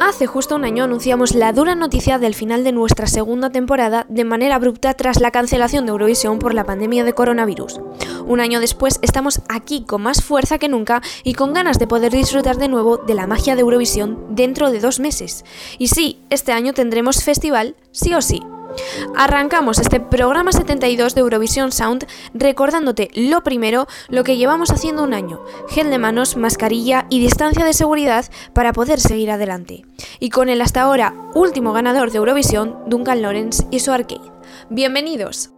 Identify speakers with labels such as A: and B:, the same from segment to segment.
A: Hace justo un año anunciamos la dura noticia del final de nuestra segunda temporada de manera abrupta tras la cancelación de Eurovisión por la pandemia de coronavirus. Un año después estamos aquí con más fuerza que nunca y con ganas de poder disfrutar de nuevo de la magia de Eurovisión dentro de dos meses. Y sí, este año tendremos festival, sí o sí. Arrancamos este programa 72 de Eurovisión Sound recordándote lo primero, lo que llevamos haciendo un año, gel de manos, mascarilla y distancia de seguridad para poder seguir adelante. Y con el hasta ahora último ganador de Eurovisión, Duncan Lawrence y su arcade. Bienvenidos.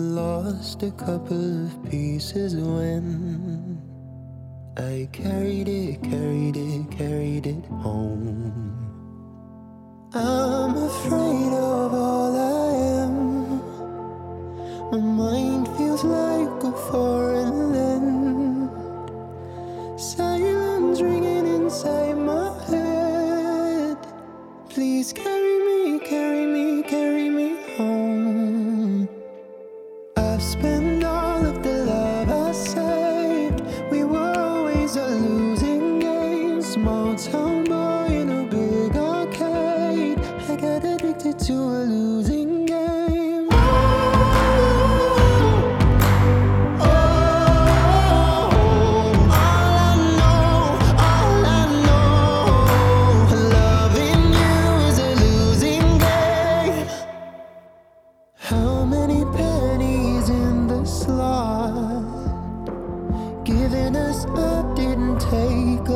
A: Lost a couple of pieces when I carried it, carried it, carried it home. I'm afraid of all I am. My mind feels like a foreign land. Silence ringing inside my head. Please carry me, carry me, I didn't take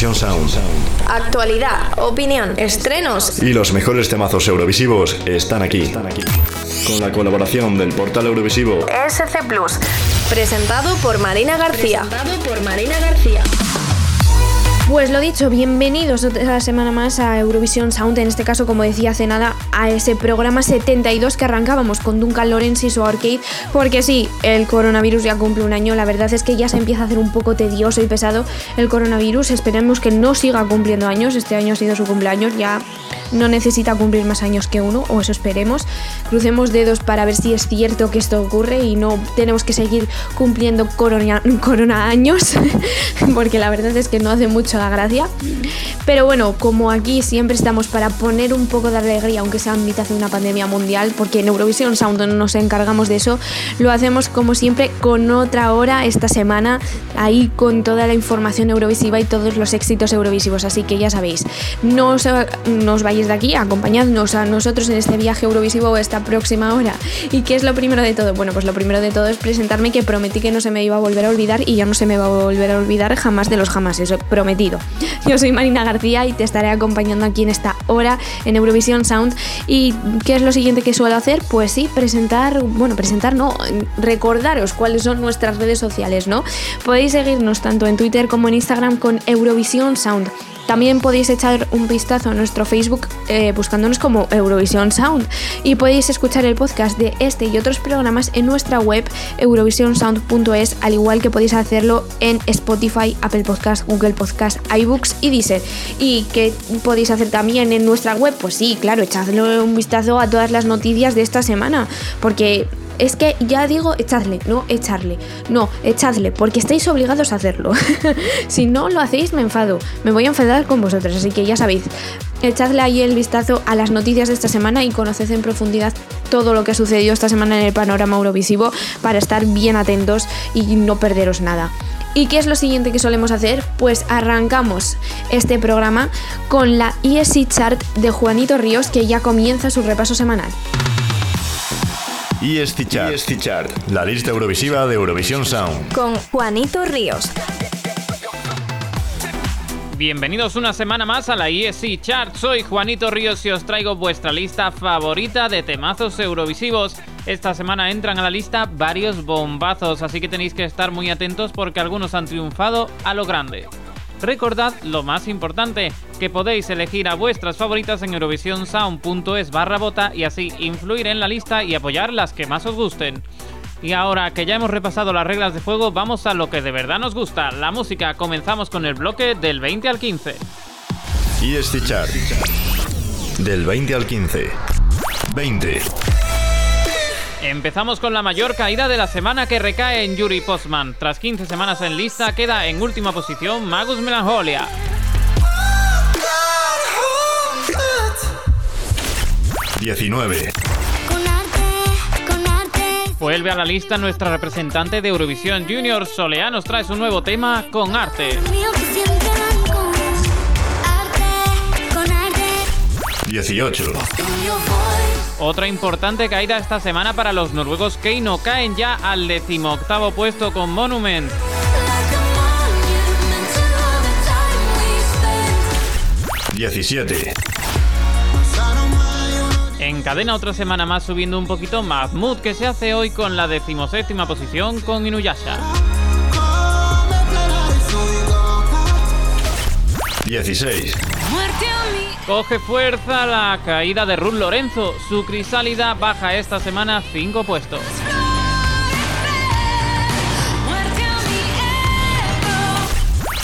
B: Eurovisión Sound.
A: Actualidad, opinión, estrenos.
B: Y los mejores temazos eurovisivos están aquí. Con la colaboración del portal Eurovisivo.
A: SC Plus. Presentado por Marina García.
C: Presentado por Marina García.
A: Pues lo dicho, bienvenidos otra semana más a Eurovisión Sound, en este caso, como decía hace nada, a ese programa 72 que arrancábamos con Duncan Lawrence y su arcade, porque sí, el coronavirus ya cumple un año, la verdad es que ya se empieza a hacer un poco tedioso y pesado el coronavirus, esperemos que no siga cumpliendo años, este año ha sido su cumpleaños, ya no necesita cumplir más años que uno, o eso esperemos, crucemos dedos para ver si es cierto que esto ocurre y no tenemos que seguir cumpliendo corona, corona años, porque la verdad es que no hace mucho la gracia. Pero bueno, como aquí siempre estamos para poner un poco de alegría, aunque sea en mitad de una pandemia mundial, porque en Eurovisión Sound no nos encargamos de eso, lo hacemos como siempre con otra hora esta semana, ahí con toda la información eurovisiva y todos los éxitos eurovisivos. Así que ya sabéis, no os, no os vayáis de aquí, acompañadnos a nosotros en este viaje eurovisivo esta próxima hora. ¿Y qué es lo primero de todo? Bueno, pues lo primero de todo es presentarme que prometí que no se me iba a volver a olvidar y ya no se me va a volver a olvidar jamás de los jamás, eso prometí.
D: conseguido. Yo soy Marina García y te estaré acompañando aquí en esta hora en Eurovisión Sound. ¿Y qué es lo siguiente que suelo hacer? Pues sí, presentar, bueno, presentar no, recordaros cuáles son nuestras redes sociales, ¿no? Podéis seguirnos tanto en Twitter como en Instagram con Eurovisión Sound. También podéis echar un vistazo a nuestro Facebook eh, buscándonos como Eurovisión Sound y podéis escuchar el podcast de este y otros programas en nuestra web eurovisionsound.es, al igual que podéis hacerlo en Spotify, Apple Podcast, Google Podcast, iBooks y Deezer. ¿Y qué podéis hacer también en nuestra web? Pues sí, claro, echadle un vistazo a todas las noticias de esta semana, porque es que ya digo echadle, no echarle, no, echadle, porque estáis obligados a hacerlo. si no lo hacéis, me enfado, me voy a enfadar con vosotros, así que ya sabéis, echadle ahí el vistazo a las noticias de esta semana y conoced en profundidad todo lo que ha sucedido esta semana en el panorama eurovisivo para estar bien atentos y no perderos nada. ¿Y qué es lo siguiente que solemos hacer? Pues arrancamos este programa con la ESC Chart de Juanito Ríos que ya comienza su repaso semanal.
B: Chart. ESC Chart, la lista eurovisiva de Eurovisión Sound.
C: Con Juanito Ríos.
E: Bienvenidos una semana más a la ESC Chart. Soy Juanito Ríos y os traigo vuestra lista favorita de temazos eurovisivos. Esta semana entran a la lista varios bombazos, así que tenéis que estar muy atentos porque algunos han triunfado a lo grande. Recordad lo más importante, que podéis elegir a vuestras favoritas en eurovisionsound.es barra bota y así influir en la lista y apoyar las que más os gusten. Y ahora que ya hemos repasado las reglas de juego, vamos a lo que de verdad nos gusta, la música. Comenzamos con el bloque del 20 al 15.
B: Y este chart. Del 20 al 15. 20.
E: Empezamos con la mayor caída de la semana que recae en Yuri Postman. Tras 15 semanas en lista, queda en última posición Magus Melancholia.
B: 19.
E: Vuelve a la lista nuestra representante de Eurovisión Junior, Soleá, nos trae su nuevo tema con arte.
B: 18.
E: Otra importante caída esta semana para los noruegos Keino caen ya al decimoctavo puesto con Monument.
B: 17.
E: Encadena otra semana más subiendo un poquito Mahmoud que se hace hoy con la decimoséptima posición con Inuyasha.
B: 16.
E: Coge fuerza la caída de Ruth Lorenzo. Su crisálida baja esta semana 5 puestos.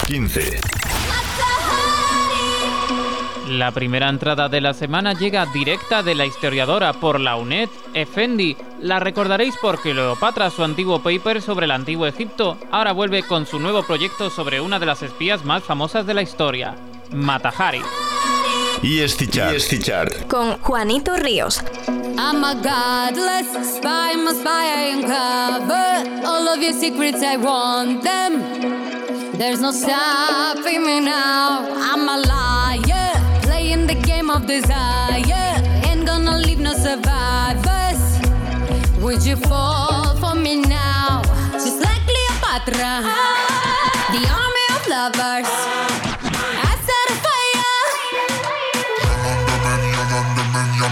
B: 15.
E: La primera entrada de la semana llega directa de la historiadora por la UNED, Effendi. La recordaréis por Cleopatra, su antiguo paper sobre el antiguo Egipto, ahora vuelve con su nuevo proyecto sobre una de las espías más famosas de la historia, Matahari.
B: Y Chart.
C: Con Juanito Ríos.
F: I'm a godless spy, my spy I uncover all of your secrets. I want them. There's no stopping me now. I'm a liar, playing the game of desire. Ain't gonna leave no survivors. Would you fall for me now? Just like Cleopatra, the army of lovers.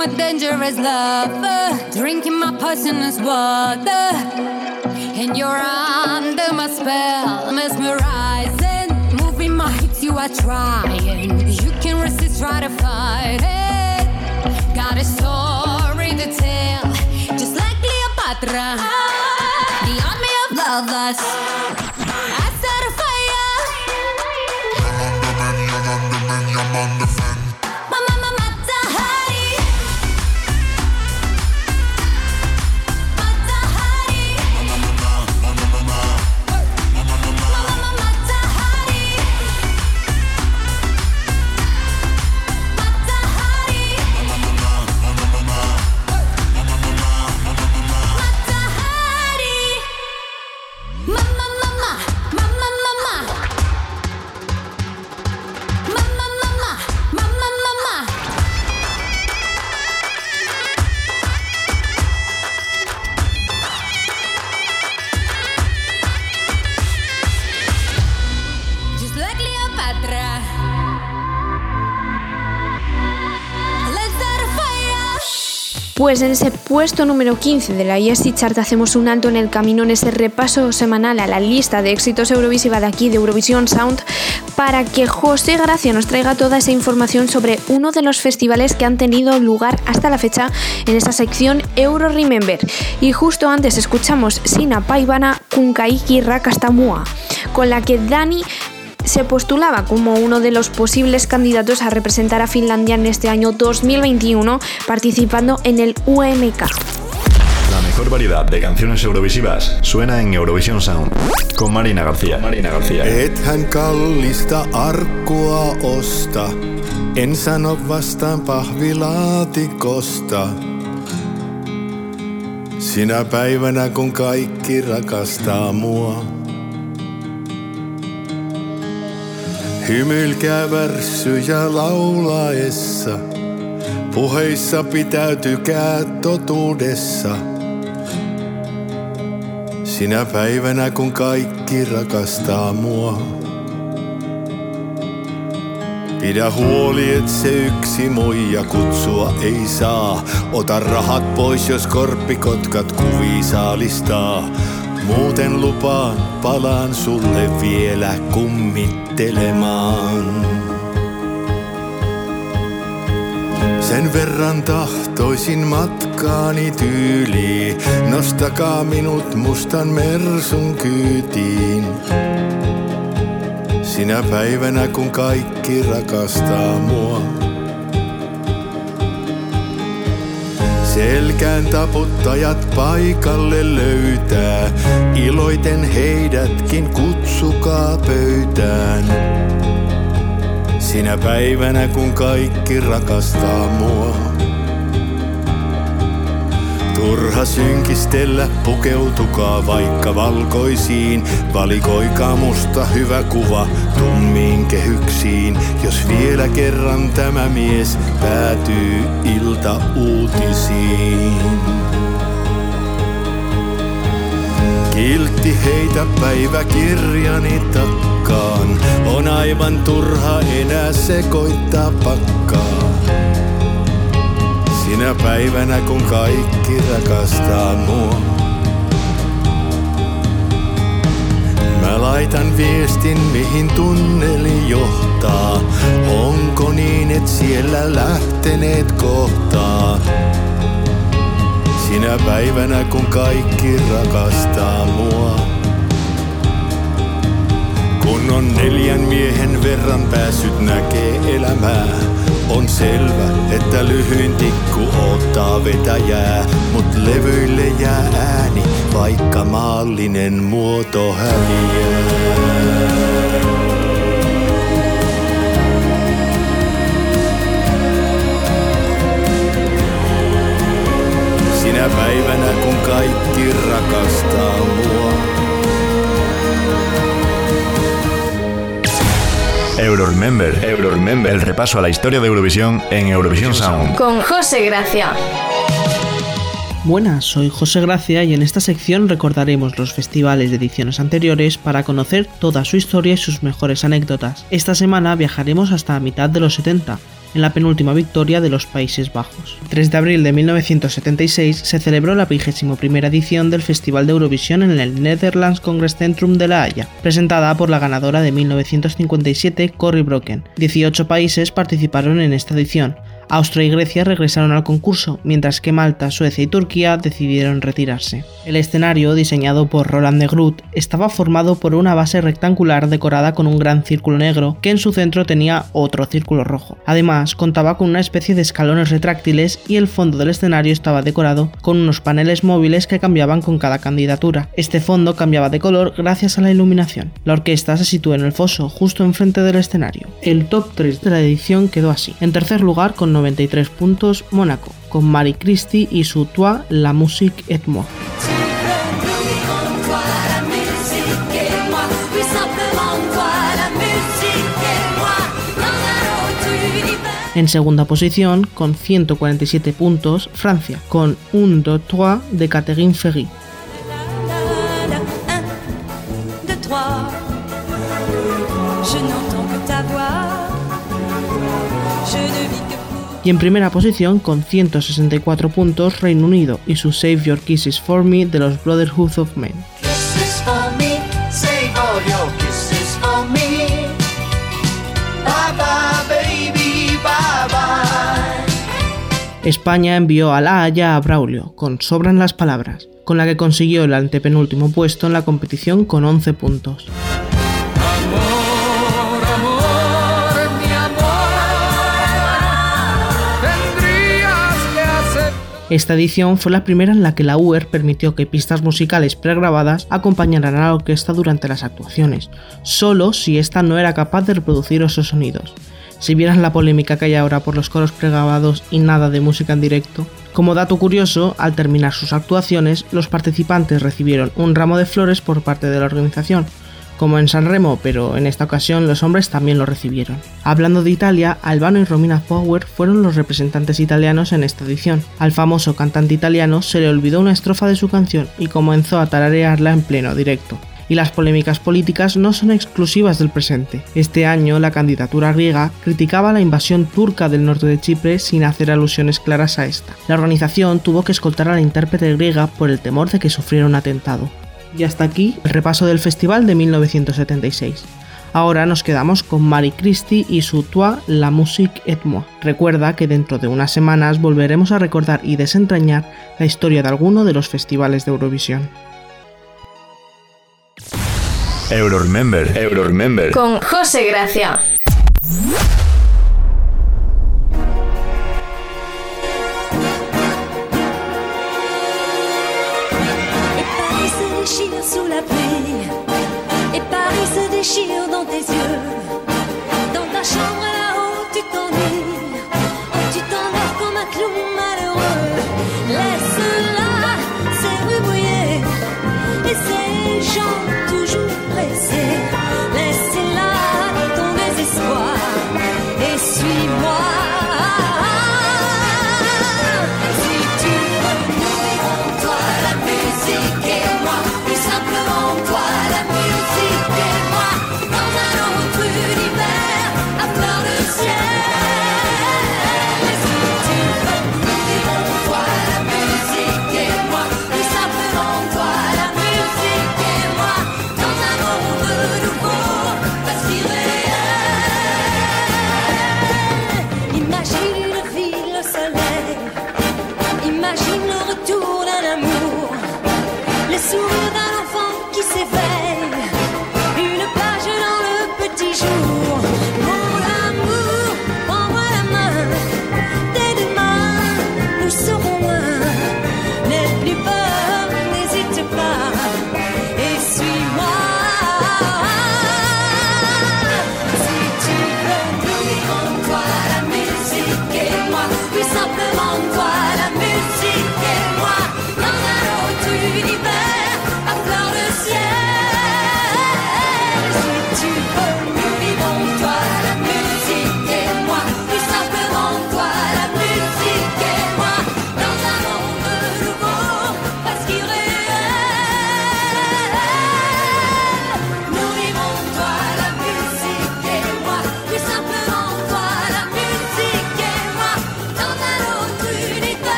F: I am a dangerous lover, drinking my poisonous water. And you're under my spell, mesmerizing. Moving my hips, you are trying. You can resist, try to fight it. Got a story to tell, just like Cleopatra. The army of lovers. I set a fire.
D: Pues en ese puesto número 15 de la ESC Chart hacemos un alto en el camino en ese repaso semanal a la lista de éxitos Eurovisiva de aquí de Eurovisión Sound para que José Gracia nos traiga toda esa información sobre uno de los festivales que han tenido lugar hasta la fecha en esa sección Euro Remember. Y justo antes escuchamos Sina Paivana Kunkaiki Rakastamua, con la que Dani se postulaba como uno de los posibles candidatos a representar a Finlandia en este año 2021 participando en el UMK.
B: La mejor variedad de canciones eurovisivas suena en Eurovision Sound con Marina García. Marina García.
G: Ethän kallista arkkua osta, en sano vastaan pahvilaatikosta. Sinä päivänä kun kaikki rakastaa mua. Hymylkää värssyjä laulaessa, puheissa pitäytykää totuudessa. Sinä päivänä kun kaikki rakastaa mua. Pidä huoli, et se yksi muija kutsua ei saa. Ota rahat pois, jos korppikotkat kuvi saalistaa. Muuten lupaan, palaan sulle vielä kummittelemaan. Sen verran tahtoisin matkaani tyyliin, nostakaa minut mustan mersun kyytiin. Sinä päivänä kun kaikki rakastaa mua. Selkään taputtajat paikalle löytää, iloiten heidätkin kutsukaa pöytään. Sinä päivänä kun kaikki rakastaa mua. Turha synkistellä, pukeutukaa vaikka valkoisiin. Valikoikaa musta hyvä kuva tummiin kehyksiin. Jos vielä kerran tämä mies päätyy ilta uutisiin. Kiltti heitä päiväkirjani takkaan. On aivan turha enää sekoittaa pakkaa. Sinä päivänä kun kaikki rakastaa mua. Mä laitan viestin mihin tunneli johtaa. Onko niin et siellä lähteneet kohtaa? Sinä päivänä kun kaikki rakastaa mua. Kun on neljän miehen verran päässyt näkee elämää. On selvä, että lyhyin tikku ottaa vetäjää, mut levyille jää ääni, vaikka maallinen muoto häviää. Sinä päivänä kun kaikki rakastaa mua.
B: Euro Remember. Euro Remember. El repaso a la historia de Eurovisión en Eurovisión Sound.
H: Con José Gracia.
I: Buenas, soy José Gracia y en esta sección recordaremos los festivales de ediciones anteriores para conocer toda su historia y sus mejores anécdotas. Esta semana viajaremos hasta la mitad de los 70, en la penúltima victoria de los Países Bajos. El 3 de abril de 1976 se celebró la 21 edición del Festival de Eurovisión en el Netherlands Congress Centrum de La Haya, presentada por la ganadora de 1957, Cory Broken. 18 países participaron en esta edición. Austria y Grecia regresaron al concurso, mientras que Malta, Suecia y Turquía decidieron retirarse. El escenario, diseñado por Roland de Groot, estaba formado por una base rectangular decorada con un gran círculo negro, que en su centro tenía otro círculo rojo. Además, contaba con una especie de escalones retráctiles y el fondo del escenario estaba decorado con unos paneles móviles que cambiaban con cada candidatura. Este fondo cambiaba de color gracias a la iluminación. La orquesta se sitúa en el foso, justo enfrente del escenario. El top 3 de la edición quedó así. En tercer lugar, con 93 puntos, Mónaco, con Marie Christie y su Toi, la musique et moi. En segunda posición, con 147 puntos, Francia, con Un, deux, trois de Catherine Ferry. Y en primera posición, con 164 puntos, Reino Unido y su Save Your Kisses For Me de los Brotherhood of Men. España envió a La Haya a Braulio, con Sobran las Palabras, con la que consiguió el antepenúltimo puesto en la competición con 11 puntos. Esta edición fue la primera en la que la UER permitió que pistas musicales pregrabadas acompañaran a la orquesta durante las actuaciones, solo si ésta no era capaz de reproducir esos sonidos. Si vieran la polémica que hay ahora por los coros pregrabados y nada de música en directo. Como dato curioso, al terminar sus actuaciones, los participantes recibieron un ramo de flores por parte de la organización, como en San Remo, pero en esta ocasión los hombres también lo recibieron. Hablando de Italia, Albano y Romina Power fueron los representantes italianos en esta edición. Al famoso cantante italiano se le olvidó una estrofa de su canción y comenzó a tararearla en pleno directo y las polémicas políticas no son exclusivas del presente. Este año la candidatura griega criticaba la invasión turca del norte de Chipre sin hacer alusiones claras a esta. La organización tuvo que escoltar a la intérprete griega por el temor de que sufriera un atentado. Y hasta aquí el repaso del festival de 1976. Ahora nos quedamos con Marie Christie y su Toi, la musique et moi. Recuerda que dentro de unas semanas volveremos a recordar y desentrañar la historia de alguno de los festivales de Eurovisión.
B: Euro Remember, Euro Remember.
H: Con José Gracia.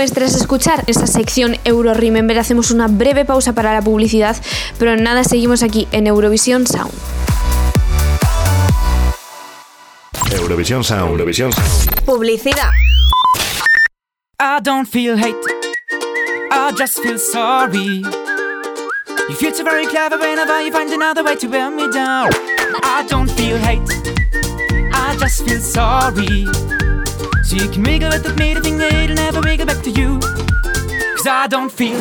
D: Pues tras escuchar esta sección Euro Remember hacemos una breve pausa para la publicidad, pero nada, seguimos aquí en Eurovisión Sound.
B: Eurovisión Sound, Eurovisión Sound.
H: Publicidad.
J: I don't feel hate, I just feel sorry. You feel so very clever whenever you find another way to wear me down. I don't feel hate, I just feel sorry. So you can wiggle with me to think that it'll never wiggle back to you. Cause I don't feel.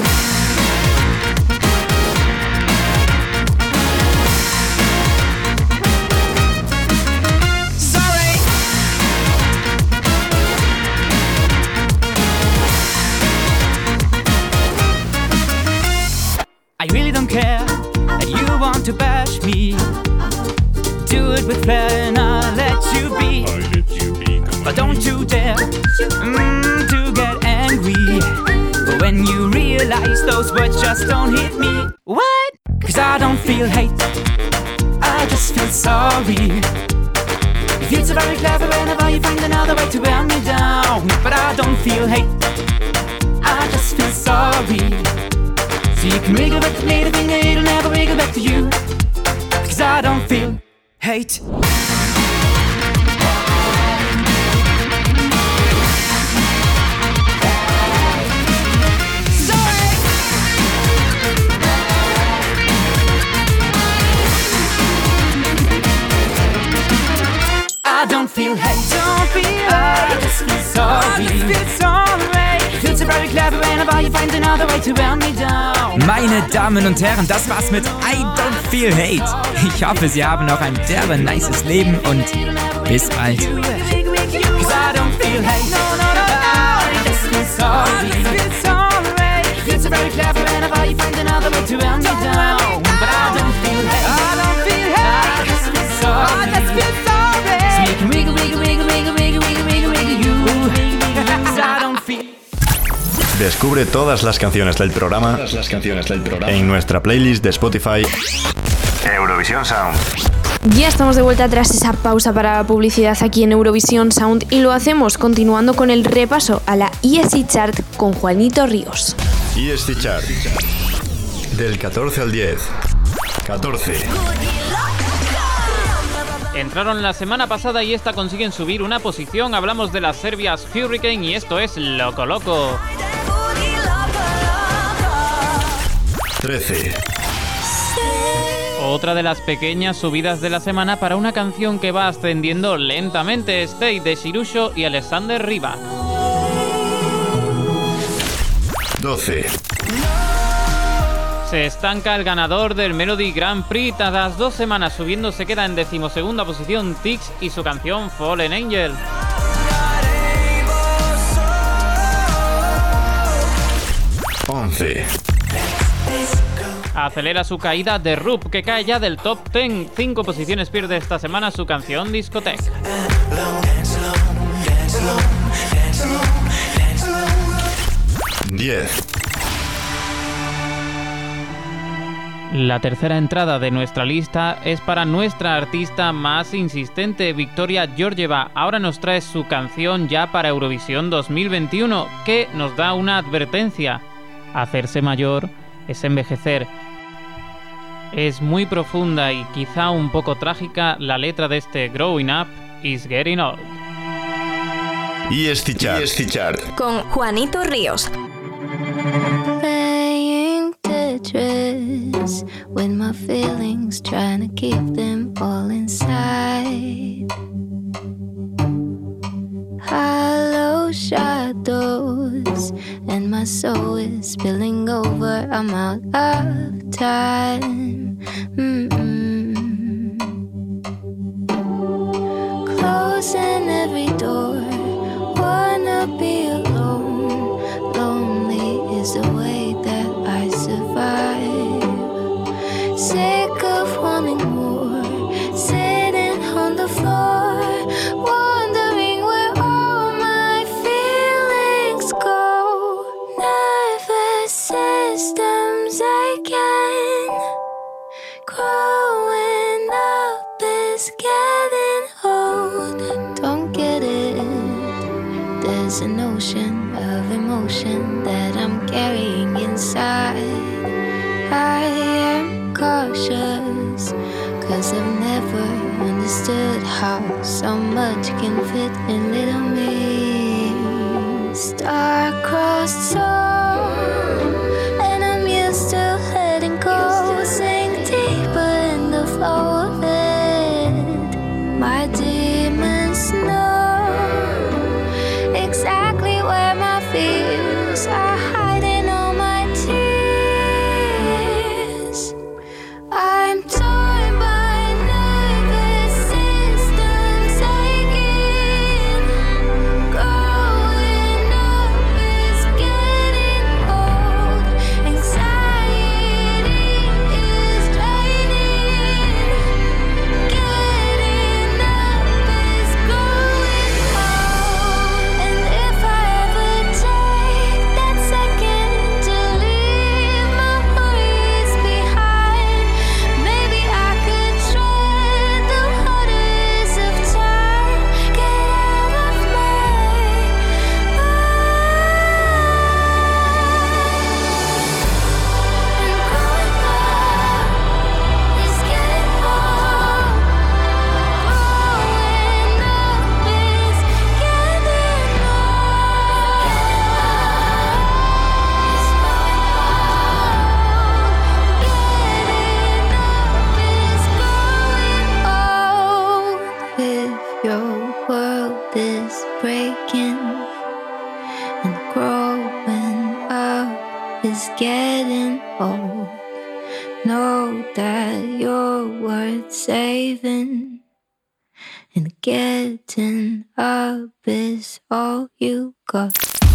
J: Sorry. I really don't care that you want to bash me. Do it with flair and I'll let you be. But don't you dare mm, to get angry. When you realize those words just don't hit me. What? Cause I don't feel hate. I just feel sorry. You feel so very clever whenever you find another way to wear me down. But I don't feel hate. I just feel sorry. So you can wiggle back to me, the finger, it'll never wiggle back to you. Cause I don't feel hate. Feel hate. Don't feel I just feel sorry. I just feel sorry. Feel so very clever whenever you find another way to wear me down.
K: Meine Damen und Herren, das war's mit I Don't Feel Hate. Ich hoffe, Sie haben noch ein derbe nices Leben und bis bald.
J: I don't feel hate. No, no, no, no. I just feel sorry. I just feel sorry. Feel so very clever whenever you find another way to wear me down. But I don't feel hate. I don't feel hate. I just feel sorry. I just feel
B: Descubre todas las canciones del programa, todas las canciones del programa en nuestra playlist de Spotify Eurovisión Sound.
D: Ya estamos de vuelta tras esa pausa para la publicidad aquí en Eurovisión Sound y lo hacemos continuando con el repaso a la ESC Chart con Juanito Ríos.
B: ESC Chart. Del 14 al 10. 14.
E: Entraron la semana pasada y esta consiguen subir una posición. Hablamos de las serbias Hurricane y esto es Loco Loco.
B: 13.
E: Otra de las pequeñas subidas de la semana para una canción que va ascendiendo lentamente. Stay de Shirusho y Alexander Riva.
B: 12.
E: Se estanca el ganador del Melody Grand Prix. Tras dos semanas subiendo se queda en decimosegunda posición Tix y su canción Fallen Angel.
B: 11.
E: Acelera su caída de Rup, que cae ya del top 10. Cinco posiciones pierde esta semana su canción Discotech.
B: 10.
E: La tercera entrada de nuestra lista es para nuestra artista más insistente, Victoria Georgieva. Ahora nos trae su canción ya para Eurovisión 2021, que nos da una advertencia. Hacerse mayor es envejecer. Es muy profunda y quizá un poco trágica la letra de este Growing Up is Getting Old.
B: Chart. ESC Chart.
H: Con Juanito Ríos.
L: with my feelings, trying to keep them all inside. Hollow shadows, and my soul is spilling over. I'm out of time. Mm-mm. Closing every door, wanna be alone. Lonely is the way that I survive. Sick of wanting more, sitting on the floor, emotion that I'm carrying inside. I am cautious, cause I've never understood how so much can fit in little me. Star-crossed soul,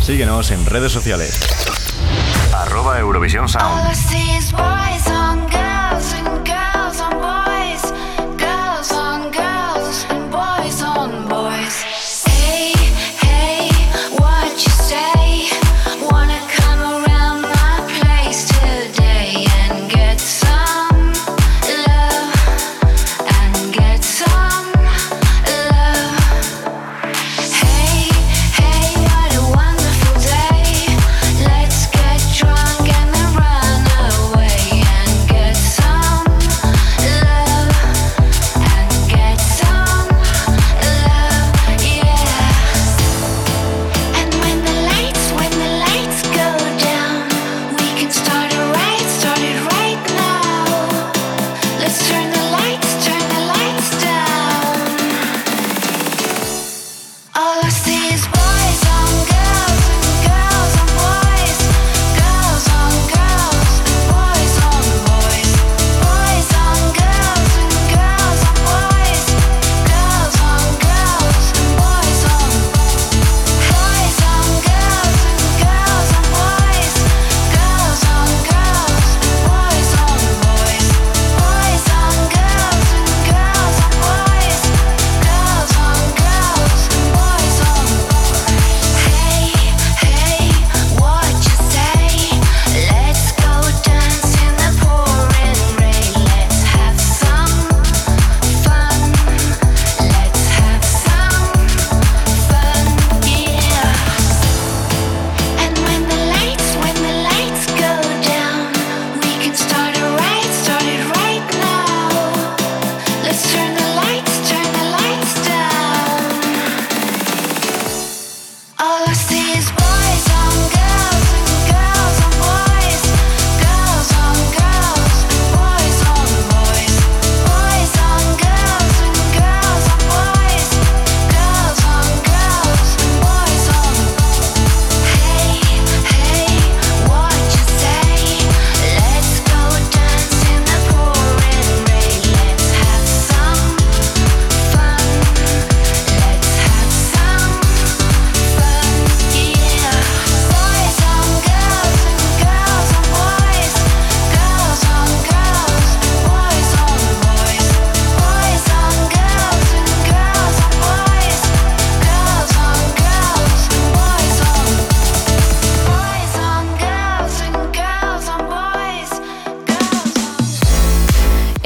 M: Síguenos en redes sociales. Arroba Eurovisión Sound.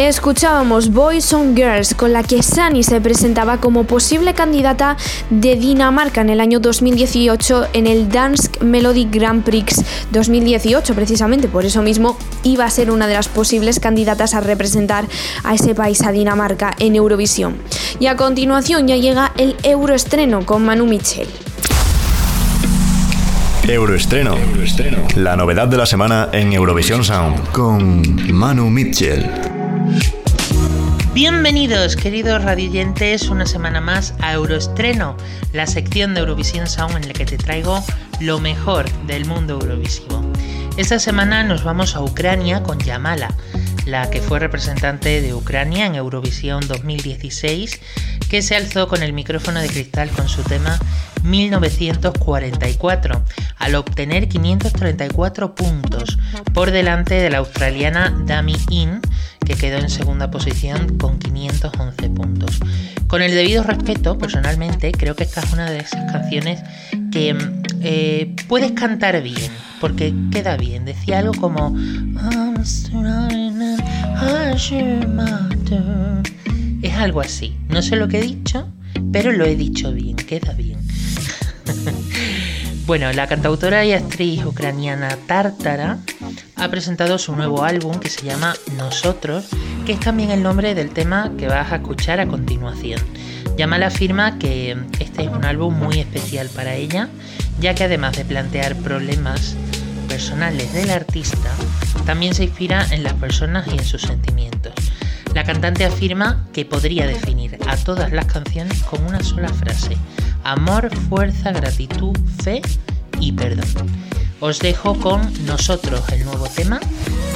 D: Escuchábamos Boys on Girls, con la que Sani se presentaba como posible candidata de Dinamarca en el año 2018 en el Dansk Melody Grand Prix 2018, precisamente por eso mismo iba a ser una de las posibles candidatas a representar a ese país, a Dinamarca, en Eurovisión. Y a continuación ya llega el Euroestreno con Manu Mitchell.
M: Euroestreno. La novedad de la semana en Eurovisión Sound. Con Manu Mitchell.
N: Bienvenidos, queridos radioyentes, una semana más a Euroestreno, la sección de Eurovisión Sound en la que te traigo lo mejor del mundo eurovisivo. Esta semana nos vamos a Ucrania con Yamala, la que fue representante de Ucrania en Eurovisión 2016, que se alzó con el micrófono de cristal con su tema 1944, al obtener 534 puntos, por delante de la australiana Dami In, que quedó en segunda posición con 511 puntos. Con el debido respeto, personalmente, creo que esta es una de esas canciones que eh, puedes cantar bien, porque queda bien. Decía algo como... Es algo así. No sé lo que he dicho, pero lo he dicho bien, queda bien. bueno, la cantautora y actriz ucraniana Tartara ha presentado su nuevo álbum que se llama Nosotros, que es también el nombre del tema que vas a escuchar a continuación. Yamala afirma que este es un álbum muy especial para ella, ya que además de plantear problemas personales del artista, también se inspira en las personas y en sus sentimientos. La cantante afirma que podría definir a todas las canciones con una sola frase, amor, fuerza, gratitud, fe y perdón. os dejo con Nosotros, el nuevo tema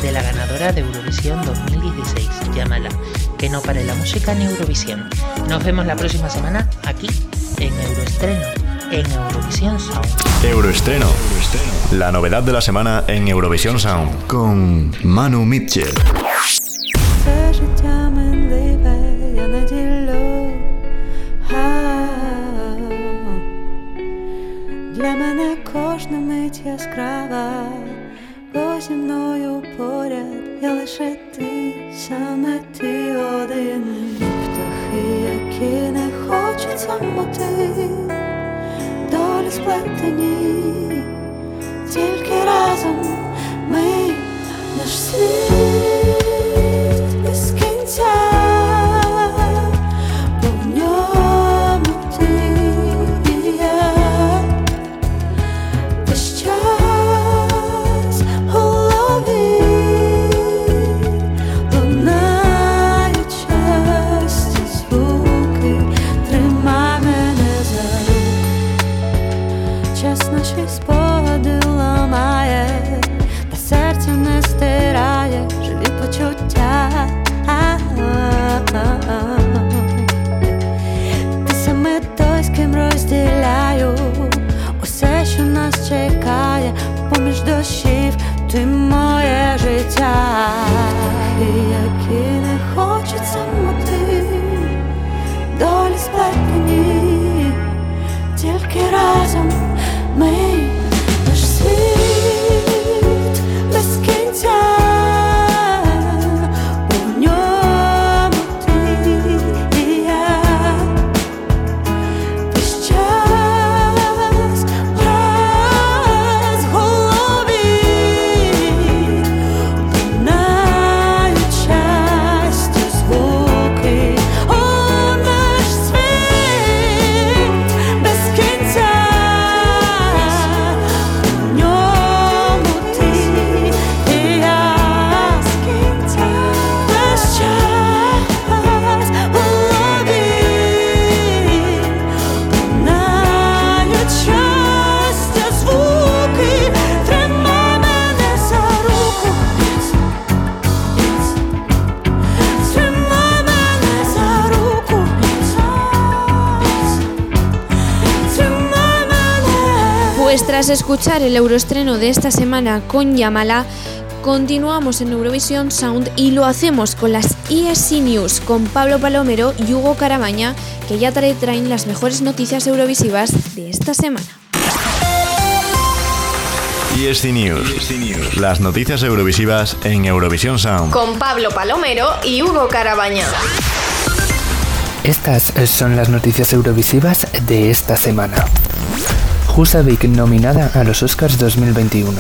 N: de la ganadora de Eurovisión 2016, llámala, que no pare la música en Eurovisión. Nos vemos la próxima semana aquí en Euroestreno, en Eurovisión Sound.
B: Euroestreno, la novedad de la semana en Eurovisión Sound con Manu Mitchell.
L: Для мене кожна мить яскрава, бо зі мною поряд я лише ти, саме ти один. Птахи, які не хочуть самоти, долі сплетені, тільки разом ми наш світ без кінця,
D: escuchar el euroestreno de esta semana con Yamala, continuamos en Eurovisión Sound y lo hacemos con las ESC News con Pablo Palomero y Hugo Carabaña, que ya trae- traen las mejores noticias eurovisivas de esta semana.
B: ESC News. Las noticias eurovisivas en Eurovisión Sound.
C: Con Pablo Palomero y Hugo Carabaña.
O: Estas son las noticias eurovisivas de esta semana. Husavik nominada a los Oscars 2021.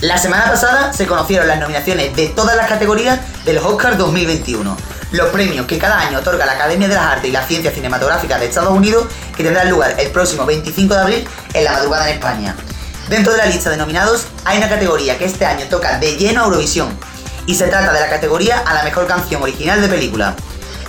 P: La semana pasada se conocieron las nominaciones de todas las categorías de los Oscars 2021, los premios que cada año otorga la Academia de las Artes y la Ciencia Cinematográfica de Estados Unidos, que tendrán lugar el próximo 25 de abril en la madrugada en España. Dentro de la lista de nominados hay una categoría que este año toca de lleno a Eurovisión, y se trata de la categoría a la mejor canción original de película.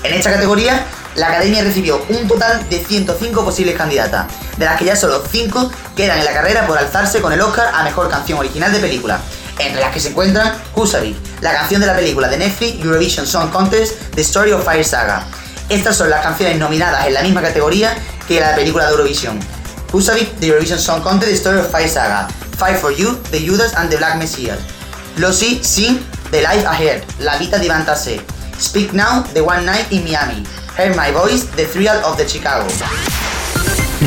P: En esta categoría, la Academia recibió un total de 105 posibles candidatas, de las que ya solo 5 quedan en la carrera por alzarse con el Oscar a Mejor Canción Original de Película, entre las que se encuentran Husavik, la canción de la película de Netflix Eurovision Song Contest The Story of Fire Saga. Estas son las canciones nominadas en la misma categoría que la película de Eurovisión. Husavik, The Eurovision Song Contest The Story of Fire Saga, Fight for You, The Judas and the Black Messiah, Losi, Sing, The Life Ahead, La di Vantasé, Speak Now, The One Night in Miami, Hear My Voice, The Thrill of the Chicago.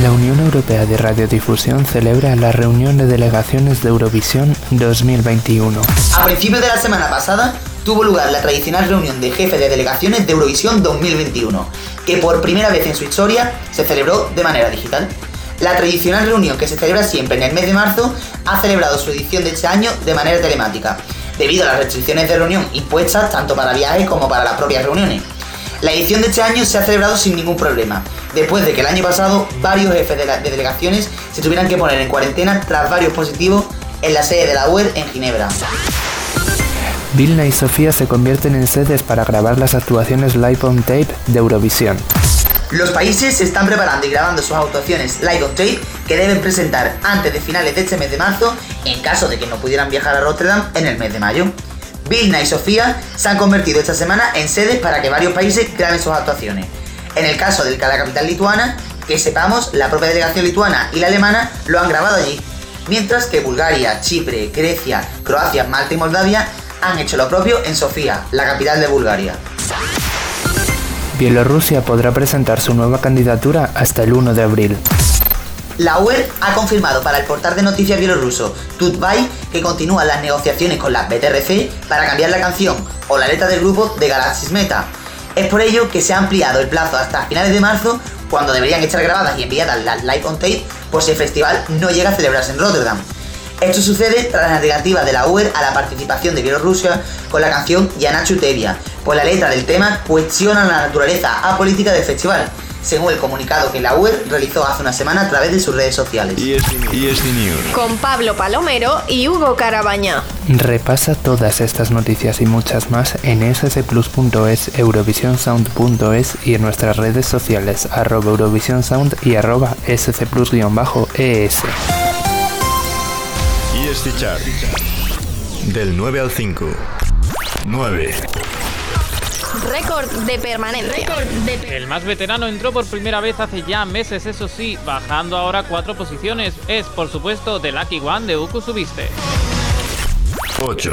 O: La Unión Europea de Radiodifusión celebra la reunión de delegaciones de Eurovisión 2021.
P: A principios de la semana pasada tuvo lugar la tradicional reunión de jefes de delegaciones de Eurovisión 2021, que por primera vez en su historia se celebró de manera digital. La tradicional reunión que se celebra siempre en el mes de marzo ha celebrado su edición de este año de manera telemática, debido a las restricciones de reunión impuestas tanto para viajes como para las propias reuniones. La edición de este año se ha celebrado sin ningún problema, después de que el año pasado varios jefes de, la- de delegaciones se tuvieran que poner en cuarentena tras varios positivos en la sede de la UER en Ginebra.
O: Vilna y Sofía se convierten en sedes para grabar las actuaciones live on tape de Eurovisión.
P: Los países se están preparando y grabando sus actuaciones live on tape que deben presentar antes de finales de este mes de marzo en caso de que no pudieran viajar a Rotterdam en el mes de mayo. Vilna y Sofía se han convertido esta semana en sedes para que varios países graben sus actuaciones. En el caso de la capital lituana, que sepamos, la propia delegación lituana y la alemana lo han grabado allí, mientras que Bulgaria, Chipre, Grecia, Croacia, Malta y Moldavia han hecho lo propio en Sofía, la capital de Bulgaria.
O: Bielorrusia podrá presentar su nueva candidatura hasta el 1 de abril.
P: La UER ha confirmado para el portal de noticias bielorruso Tutbay que continúan las negociaciones con la BTRC para cambiar la canción o la letra del grupo de Galaxy Meta. Es por ello que se ha ampliado el plazo hasta finales de marzo, cuando deberían estar grabadas y enviadas las live on tape, por si el festival no llega a celebrarse en Rotterdam. Esto sucede tras la negativa de la UER a la participación de Bielorrusia con la canción Yana Chutevia, pues la letra del tema cuestiona la naturaleza apolítica del festival, según el comunicado que la UER realizó hace una semana a través de sus redes sociales.
B: News.
C: Con Pablo Palomero y Hugo Carabaña.
O: Repasa todas estas noticias y muchas más en scplus.es, eurovisionsound.es y en nuestras redes sociales arroba eurovisionsound y arroba scplus-es.
B: Chart. Del 9 al 5. 9.
C: Récord de permanencia.
E: El más veterano entró por primera vez hace ya meses, eso sí, bajando ahora cuatro posiciones. Es, por supuesto, The Lucky One de Uku Subiste.
B: 8.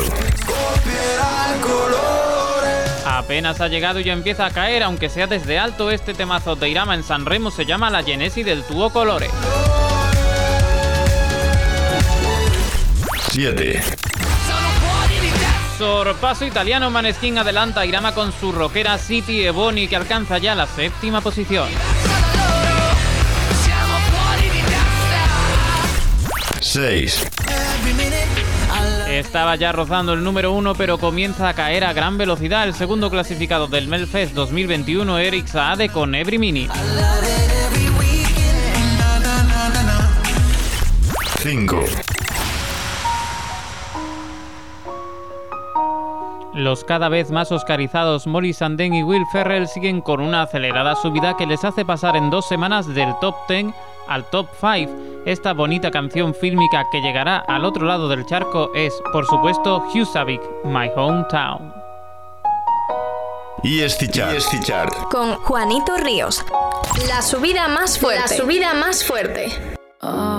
E: Apenas ha llegado y ya empieza a caer, aunque sea desde alto, este temazo de Irama en San Remo se llama La Genesi del Tuo Colore.
B: 7.
E: Sorpaso italiano Maneskin adelanta a Irama con su rockera City Ebony que alcanza ya la séptima posición.
B: 6.
E: Estaba ya rozando el número uno, pero comienza a caer a gran velocidad el segundo clasificado del Melfest 2021, Eric Saade con Every Minute.
B: 5.
E: Los cada vez más oscarizados Molly Sandén y Will Ferrell siguen con una acelerada subida que les hace pasar en dos semanas del top 10 al top 5. Esta bonita canción fílmica que llegará al otro lado del charco es, por supuesto, Husavik, My Hometown.
B: ESC Chart.
C: Con Juanito Ríos. La subida más fuerte. La subida más fuerte.
H: by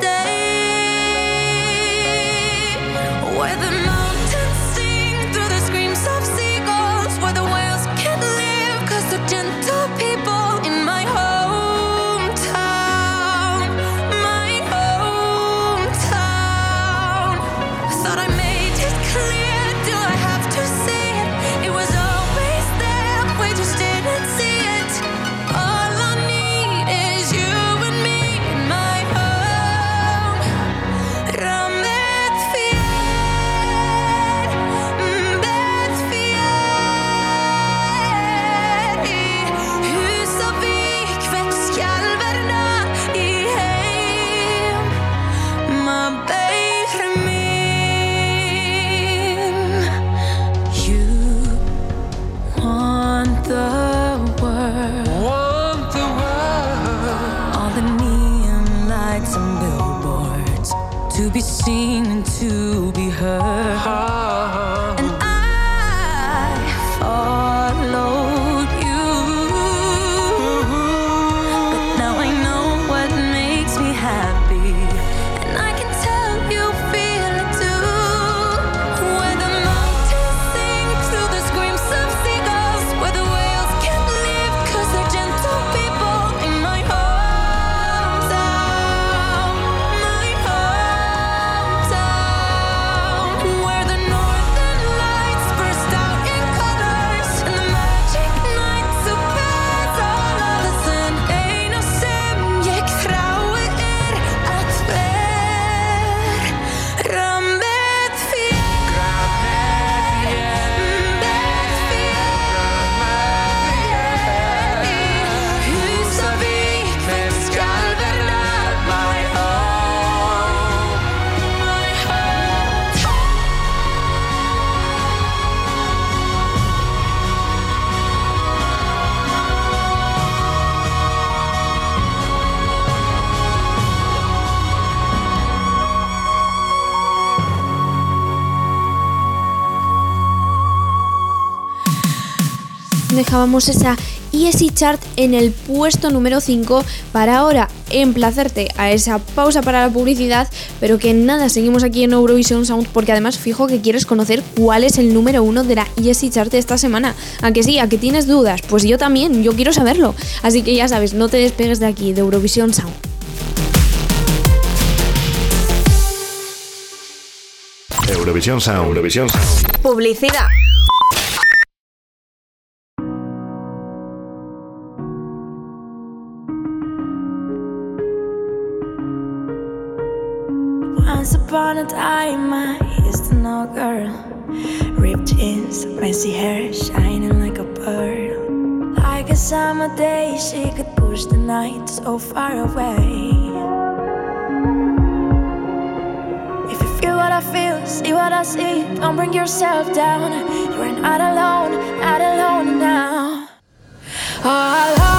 H: stay.
D: Dejábamos esa ESI Chart en el puesto número 5 para ahora emplazarte a esa pausa para la publicidad, pero que nada, seguimos aquí en Eurovision Sound porque además fijo que quieres conocer cuál es el número 1 de la ESI Chart de esta semana. ¿A que sí? ¿A que tienes dudas? Pues yo también, yo quiero saberlo. Así que ya sabes, no te despegues de aquí, de Eurovisión Sound.
B: Eurovisión Sound. Eurovisión Sound.
H: Publicidad.
M: Once upon a time, I used to know girl. Ripped jeans, messy hair, shining like a pearl. Like a summer day, she could push the night so far away. If you feel what I feel, see what I see, don't bring yourself down. You're not alone, not alone now. Oh,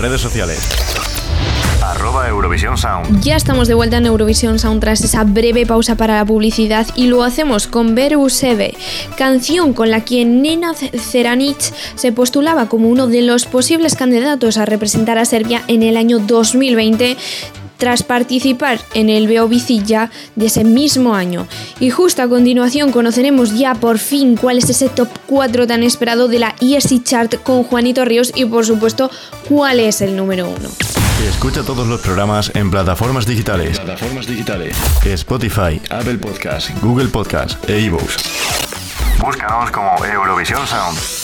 B: redes sociales. Arroba Eurovisión Sound.
D: Ya estamos de vuelta en Eurovisión Sound tras esa breve pausa para la publicidad y lo hacemos con Beru Sebe, canción con la que Nena Ceranic se postulaba como uno de los posibles candidatos a representar a Serbia en el año 2020 tras participar en el Beovicilla de ese mismo año. Y justo a continuación conoceremos ya por fin cuál es ese top 4 tan esperado de la ESC Chart con Juanito Ríos y por supuesto cuál es el número 1.
B: Escucha todos los programas en plataformas digitales. Plataformas digitales. Spotify, Apple Podcast, Google Podcast e iVoox. Búscanos como Eurovisión Sound.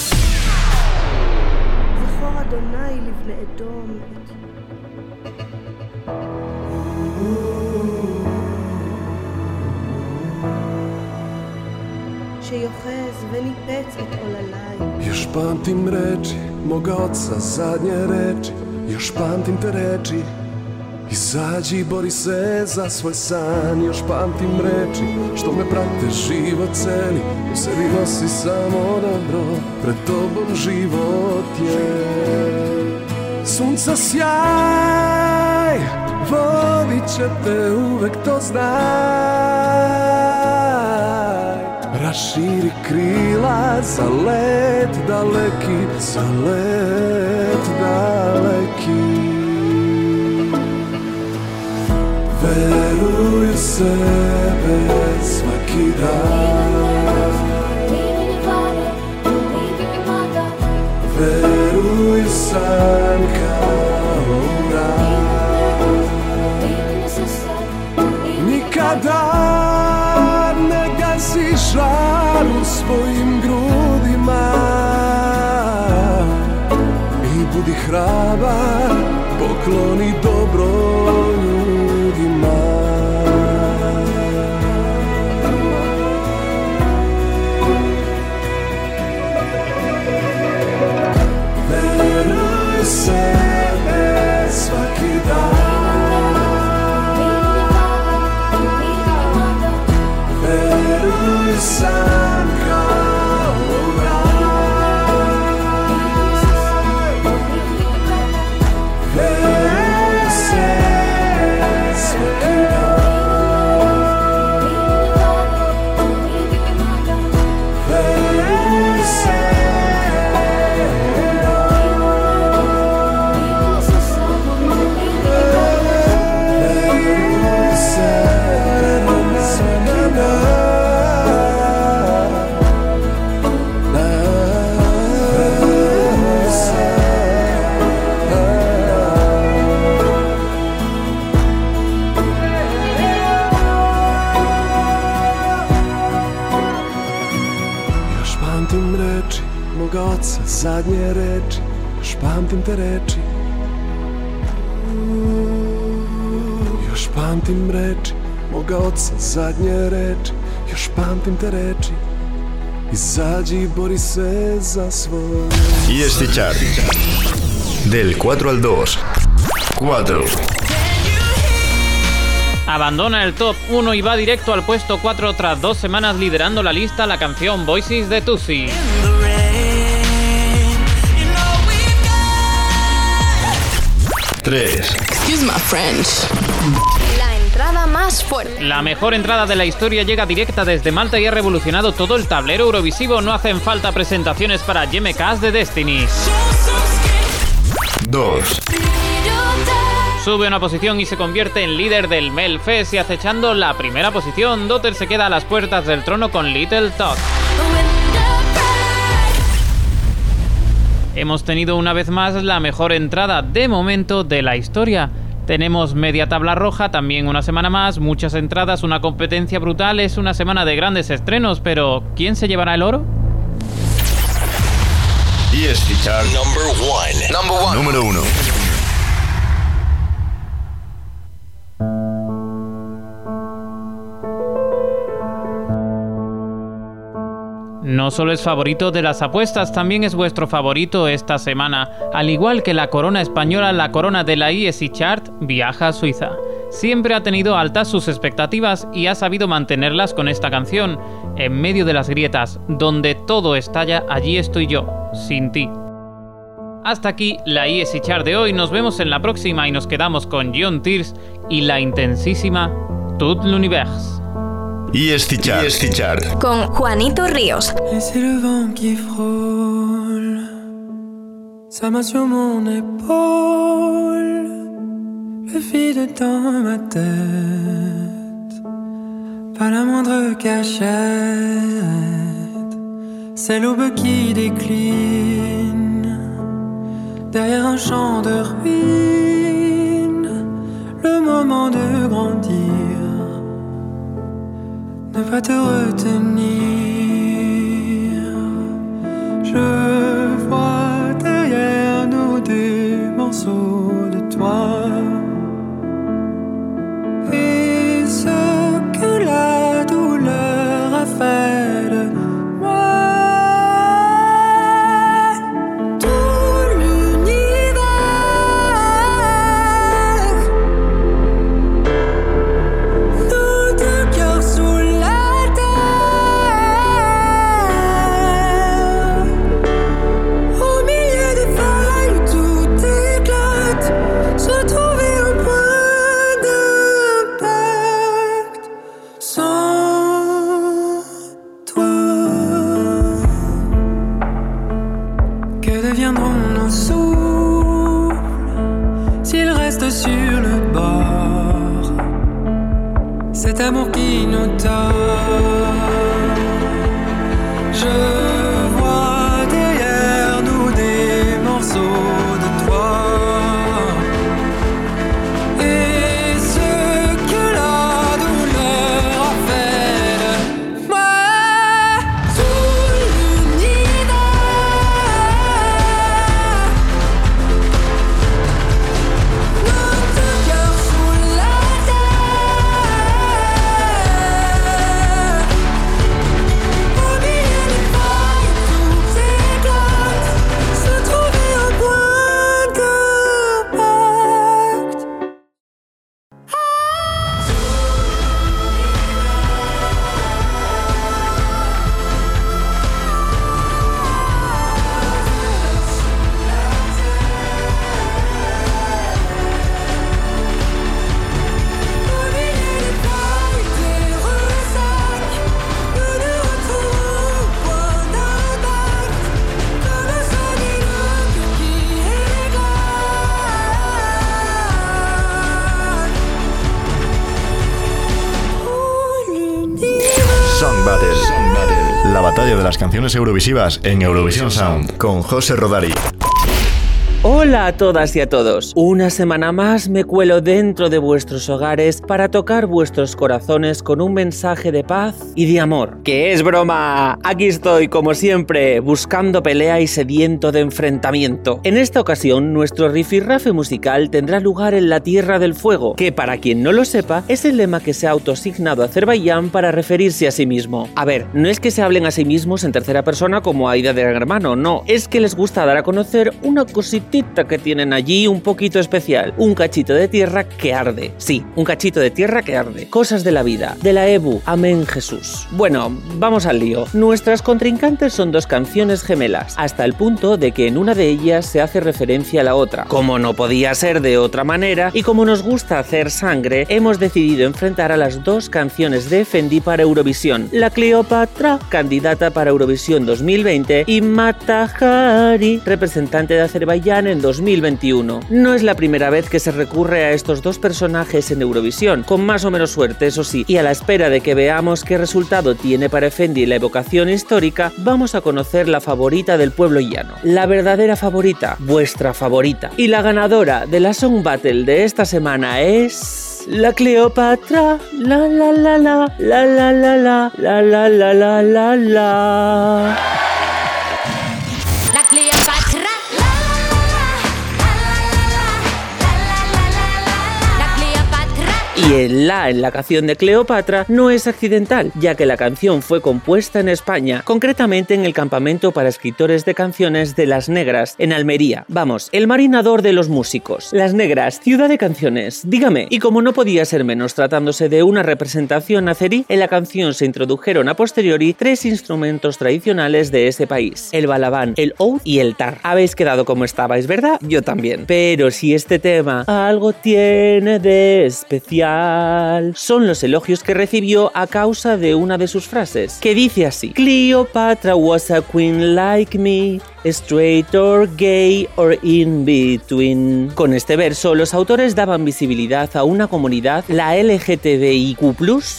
Q: שיוחז וניפץ את עוללי
R: Još pamtim reči moga oca, zadnje reči Još pamtim te reči Izađi, bori se za svoj san Još pamtim reči što me prate život celi U sebi nosi samo dobro Pred tobom život je Sunca sjaj Vodit će te uvek to znaj Raširi krila za let daleki Za let daleki. Veruj u sebe svaki dan. Veruj u san svojim grudima I budi hrabar, pokloni dobro ljudima Veruj u sebe svaki dan Veruj pamtim te reči Još pamtim reči moga oca zadnje reči Još pamtim te reči Izađi i bori se za svoje
B: Y este chart. Del 4 al 2. 4.
E: Abandona el top 1 y va directo al puesto 4 tras dos semanas liderando la lista la canción Voices de Tusi.
B: 3.
H: Excuse my French. La entrada más fuerte.
E: La mejor entrada de la historia llega directa desde Malta y ha revolucionado todo el tablero eurovisivo. No hacen falta presentaciones para YMKs de Destiny.
B: 2.
E: Sube una posición y se convierte en líder del Melfest y acechando la primera posición. Dotter se queda a las puertas del trono con Little Talk. Hemos tenido una vez más la mejor entrada de momento de la historia. Tenemos media tabla roja, también una semana más, muchas entradas, una competencia brutal, es una semana de grandes estrenos, pero ¿quién se llevará el oro?
B: Y este chart. Número 1.
E: No solo es favorito de las apuestas, también es vuestro favorito esta semana. Al igual que la corona española, la corona de la ESI Chart viaja a Suiza. Siempre ha tenido altas sus expectativas y ha sabido mantenerlas con esta canción. En medio de las grietas, donde todo estalla, allí estoy yo, sin ti. Hasta aquí la ESI Chart de hoy, nos vemos en la próxima y nos quedamos con John Tears y la intensísima Tout l'univers.
B: Y este chart. Y este chart.
H: Con Juanito Ríos.
S: Et c'est le vent qui frôle. Sa main sur mon épaule, le vide dans ma tête, pas la moindre cachette, c'est l'aube qui décline. Derrière un champ de ruines, le moment de grandir ne pas te retenir. Je vois derrière nous des morceaux de toi. Que deviendront nos souffles s'ils restent sur le bord? cet amour qui nous tord.
B: Eurovisivas en Eurovisión Sound con José Rodari.
T: Hola a todas y a todos. Una semana más me cuelo dentro de vuestros hogares para tocar vuestros corazones con un mensaje de paz y de amor. ¡Que es broma! Aquí estoy, como siempre, buscando pelea y sediento de enfrentamiento. En esta ocasión, nuestro rifirrafe musical tendrá lugar en la Tierra del Fuego, que para quien no lo sepa, es el lema que se ha autosignado Azerbaiyán para referirse a sí mismo. A ver, no es que se hablen a sí mismos en tercera persona como Aida de Gran Hermano, no, es que les gusta dar a conocer una cositita que tienen allí un poquito especial, un cachito de tierra que arde. Sí, un cachito de tierra que arde. Cosas de la vida, de la EBU, amén Jesús. Bueno, vamos al lío. Nuestras contrincantes son dos canciones gemelas, hasta el punto de que en una de ellas se hace referencia a la otra. Como no podía ser de otra manera, y como nos gusta hacer sangre, hemos decidido enfrentar a las dos canciones de Fendi para Eurovisión. La Cleopatra, candidata para Eurovisión 2020, y Mata Hari, representante de Azerbaiyán en 2021. No es la primera vez que se recurre a estos dos personajes en Eurovisión, con más o menos suerte, eso sí, y a la espera de que veamos qué resultado tiene para Fendi la evocación histórica, vamos a conocer la favorita del pueblo llano. La verdadera favorita, vuestra favorita. Y la ganadora de la Song Battle de esta semana es... La Cleopatra, la la la, la la la la, la la la la la la. La Y el la en la canción de Cleopatra no es accidental, ya que la canción fue compuesta en España, concretamente en el campamento para escritores de canciones de Las Negras, en Almería. Vamos, el marinador de los músicos. Las Negras, ciudad de canciones. Dígame, y como no podía ser menos tratándose de una representación azerí, en la canción se introdujeron a posteriori tres instrumentos tradicionales de ese país: el balabán, el oud y el tar. Habéis quedado como estabais, ¿verdad? Yo también. Pero si este tema algo tiene de especial, son los elogios que recibió a causa de una de sus frases, que dice así: Cleopatra was a queen like me. Straight or gay or in between. Con este verso, los autores daban visibilidad a una comunidad, la LGTBIQ,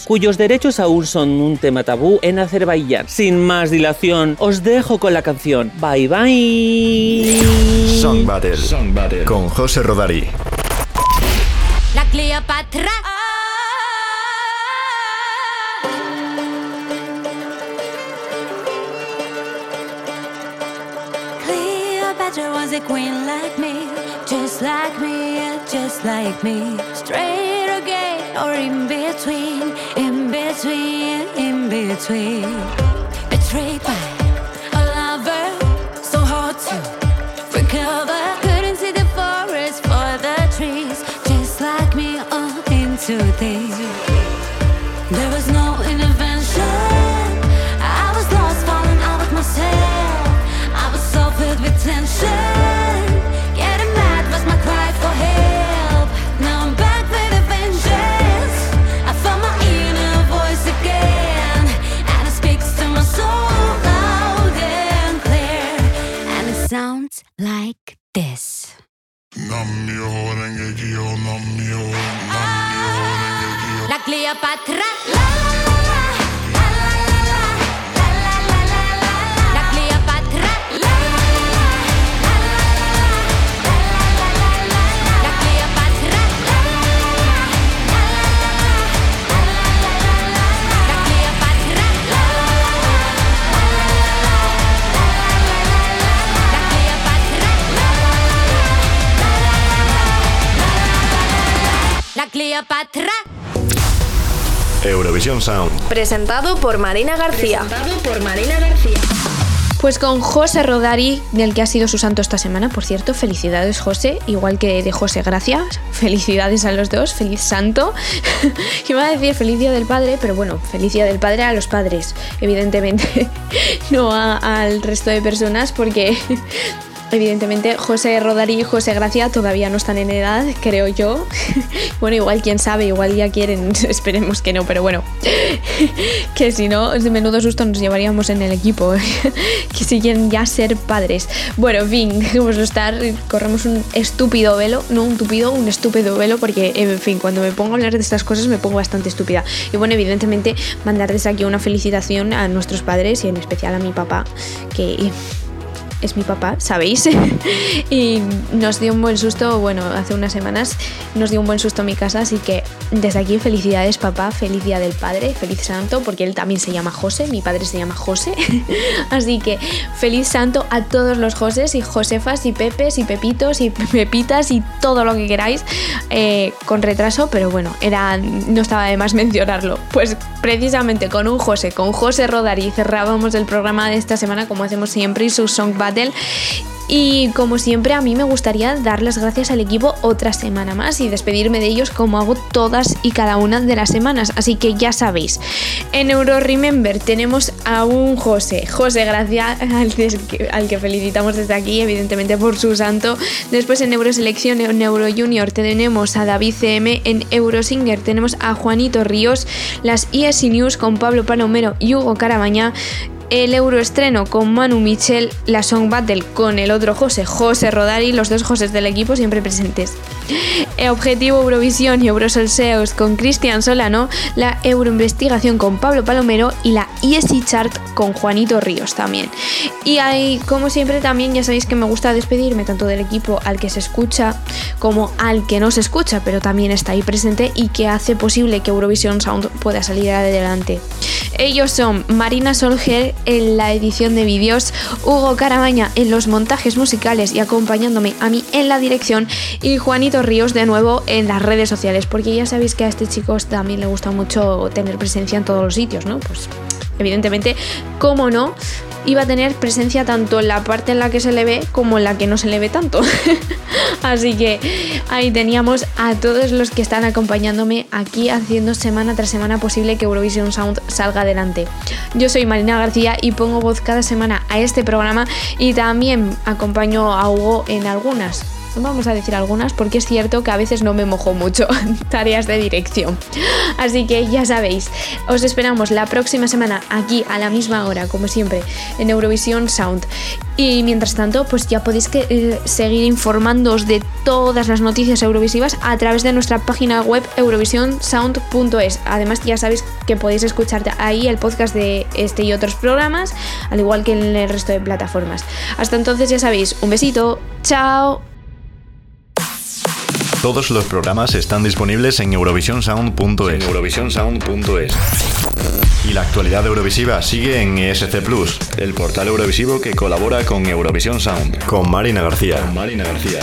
T: cuyos derechos aún son un tema tabú en Azerbaiyán. Sin más dilación, os dejo con la canción. Bye bye.
B: Song Battle, con José Rodari.
L: Cleopatra. Cleopatra was a queen like me, just like me, just like me. Straight or gay or in between, in between, in between. Betrayed by There was no intervention. I was lost, falling out of myself. I was so filled with tension. Getting mad was my cry for help. Now I'm back with a vengeance. I found my inner voice again, and it speaks to my soul loud and clear, and it sounds like this. Cleopatra. La Cleopatra. La Cleopatra. La Cleopatra. La Cleopatra.
B: Eurovisión Sound.
H: Presentado por Marina García.
D: Presentado por Marina García. Pues con José Rodari, del que ha sido su santo esta semana, por cierto, felicidades José, igual que de José Gracia, felicidades a los dos, feliz santo. Iba a decir feliz día del padre, pero bueno, feliz día del padre a los padres, evidentemente, no a- al resto de personas, porque Evidentemente, José Rodari y José Gracia todavía no están en edad, creo yo. Bueno, igual quién sabe, igual ya quieren, esperemos que no, pero bueno. Que si no, de menudo susto nos llevaríamos en el equipo. Que si quieren ya ser padres. Bueno, en fin, dejémoslo estar, corremos un estúpido velo, no un tupido, un estúpido velo, porque en fin, cuando me pongo a hablar de estas cosas me pongo bastante estúpida. Y bueno, evidentemente, mandar desde aquí una felicitación a nuestros padres y en especial a mi papá, que es mi papá, ¿sabéis? y nos dio un buen susto, bueno, hace unas semanas nos dio un buen susto mi casa, así que desde aquí felicidades papá, feliz día del padre, feliz santo, porque él también se llama José, mi padre se llama José, así que feliz santo a todos los Josés y Josefas y Pepes y Pepitos y Pepitas y todo lo que queráis, eh, con retraso, pero bueno, era, no estaba de más mencionarlo. Pues precisamente con un José, con José Rodari, cerrábamos el programa de esta semana como hacemos siempre y su Song Y como siempre, a mí me gustaría dar las gracias al equipo otra semana más y despedirme de ellos como hago todas y cada una de las semanas. Así que ya sabéis, en Euro Remember tenemos a un José. José, gracias al, al que felicitamos desde aquí, evidentemente por su santo. Después en Euroselección, en Euro Junior, tenemos a David CM. En Eurosinger tenemos a Juanito Ríos. Las ESI News con Pablo Palomero y Hugo Carabaña el euroestreno con Manu Michel, la Song Battle con el otro José, José Rodari, los dos José del equipo siempre presentes. El Objetivo Eurovisión y Eurosolseos con Cristian Solano, la Euroinvestigación con Pablo Palomero y la ESI Chart con Juanito Ríos también. Y hay, como siempre, también ya sabéis que me gusta despedirme tanto del equipo al que se escucha como al que no se escucha, pero también está ahí presente y que hace posible que Eurovisión Sound pueda salir adelante. Ellos son Marina Solger en la edición de vídeos, Hugo Carabaña en los montajes musicales y acompañándome a mí en la dirección. Y Juanito Ríos de nuevo en las redes sociales, porque ya sabéis que a este chico también le gusta mucho tener presencia en todos los sitios, ¿no? Pues evidentemente, cómo no, iba a tener presencia tanto en la parte en la que se le ve como en la que no se le ve tanto. Así que ahí teníamos a todos los que están acompañándome aquí haciendo semana tras semana posible que Eurovision Sound salga adelante. Yo soy Marina García y pongo voz cada semana a este programa y también acompaño a Hugo en algunas vamos a decir algunas porque es cierto que a veces no me mojo mucho tareas de dirección. Así que ya sabéis, os esperamos la próxima semana aquí a la misma hora, como siempre, en Eurovisión Sound. Y mientras tanto, pues ya podéis eh, seguir informándoos de todas las noticias eurovisivas a través de nuestra página web eurovisionsound.es. Además, ya sabéis que podéis escuchar ahí el podcast de este y otros programas, al igual que en el resto de plataformas. Hasta entonces, ya sabéis, un besito, chao.
B: Todos los programas están disponibles en eurovisionsound.es. eurovisionsound.es. Y la actualidad eurovisiva sigue en ESC Plus, el portal eurovisivo que colabora con Eurovisión Sound. Con Marina García. Con Marina García.